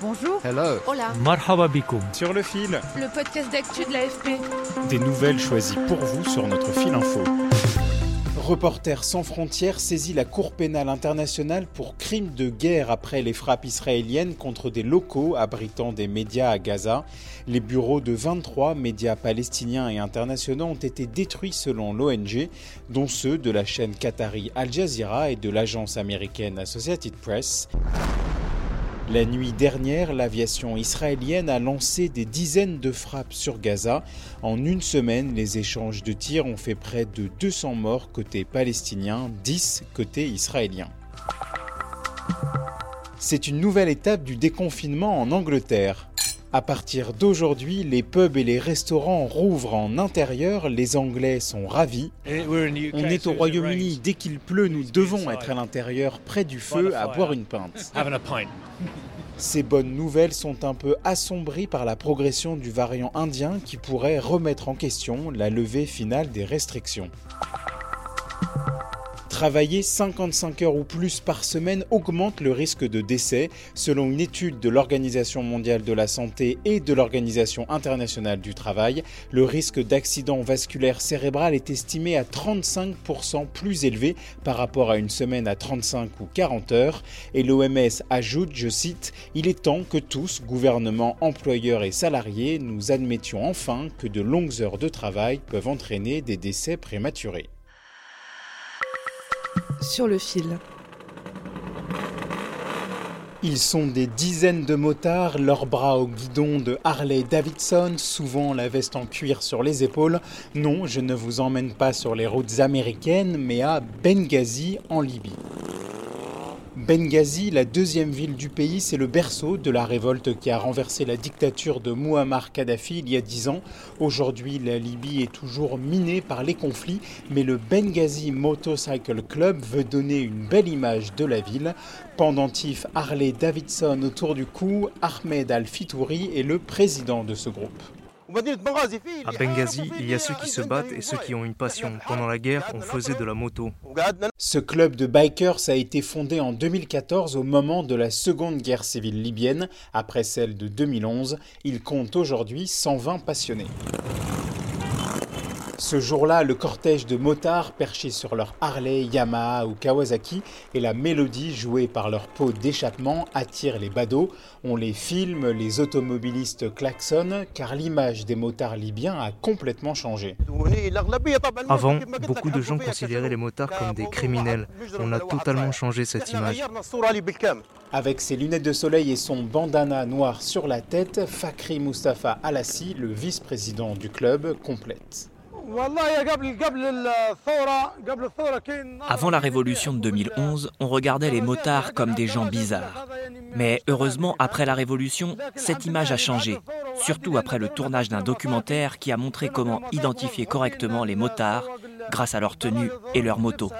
Bonjour. Hello. Hola. Marhaba bikoum. Sur le fil, Le podcast d'actu de l'AFP. des nouvelles choisies pour vous sur notre fil info. Reporters sans frontières saisit la Cour pénale internationale pour crimes de guerre après les frappes israéliennes contre des locaux abritant des médias à Gaza. Les bureaux de 23 médias palestiniens et internationaux ont été détruits selon l'ONG, dont ceux de la chaîne qatari Al Jazeera et de l'agence américaine Associated Press. La nuit dernière, l'aviation israélienne a lancé des dizaines de frappes sur Gaza. En une semaine, les échanges de tirs ont fait près de 200 morts côté palestinien, 10 côté israélien. C'est une nouvelle étape du déconfinement en Angleterre. À partir d'aujourd'hui, les pubs et les restaurants rouvrent en intérieur, les Anglais sont ravis. On est au Royaume-Uni, dès qu'il pleut, nous devons être à l'intérieur, près du feu, à boire une pinte. Ces bonnes nouvelles sont un peu assombries par la progression du variant indien qui pourrait remettre en question la levée finale des restrictions. Travailler 55 heures ou plus par semaine augmente le risque de décès. Selon une étude de l'Organisation mondiale de la santé et de l'Organisation internationale du travail, le risque d'accident vasculaire cérébral est estimé à 35% plus élevé par rapport à une semaine à 35 ou 40 heures. Et l'OMS ajoute, je cite, Il est temps que tous, gouvernements, employeurs et salariés, nous admettions enfin que de longues heures de travail peuvent entraîner des décès prématurés. Sur le fil. Ils sont des dizaines de motards, leurs bras au guidon de Harley Davidson, souvent la veste en cuir sur les épaules. Non, je ne vous emmène pas sur les routes américaines, mais à Benghazi, en Libye. Benghazi, la deuxième ville du pays, c'est le berceau de la révolte qui a renversé la dictature de Muammar Kadhafi il y a dix ans. Aujourd'hui, la Libye est toujours minée par les conflits, mais le Benghazi Motorcycle Club veut donner une belle image de la ville. Pendentif Harley Davidson autour du cou, Ahmed Al-Fitouri est le président de ce groupe. À Benghazi, il y a ceux qui se battent et ceux qui ont une passion. Pendant la guerre, on faisait de la moto. Ce club de bikers a été fondé en 2014 au moment de la seconde guerre civile libyenne. Après celle de 2011, il compte aujourd'hui 120 passionnés. Ce jour-là, le cortège de motards perchés sur leur Harley, Yamaha ou Kawasaki et la mélodie jouée par leur peau d'échappement attire les badauds. On les filme, les automobilistes klaxonnent car l'image des motards libyens a complètement changé. Avant, beaucoup de gens considéraient les motards comme des criminels. On a totalement changé cette image. Avec ses lunettes de soleil et son bandana noir sur la tête, Fakri Mustafa Alassi, le vice-président du club, complète. Avant la révolution de 2011, on regardait les motards comme des gens bizarres. Mais heureusement, après la révolution, cette image a changé, surtout après le tournage d'un documentaire qui a montré comment identifier correctement les motards grâce à leur tenue et leur moto.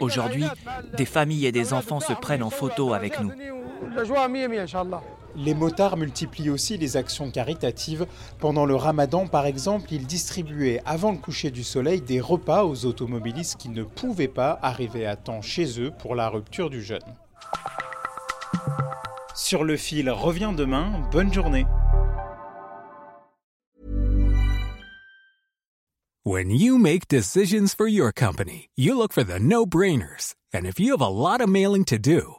Aujourd'hui, des familles et des enfants se prennent en photo avec nous. Les motards multiplient aussi les actions caritatives. Pendant le ramadan, par exemple, ils distribuaient avant le coucher du soleil des repas aux automobilistes qui ne pouvaient pas arriver à temps chez eux pour la rupture du jeûne. Sur le fil revient demain, bonne journée. When you make decisions for your company, you look for the no-brainers. And if you have a lot of mailing to do,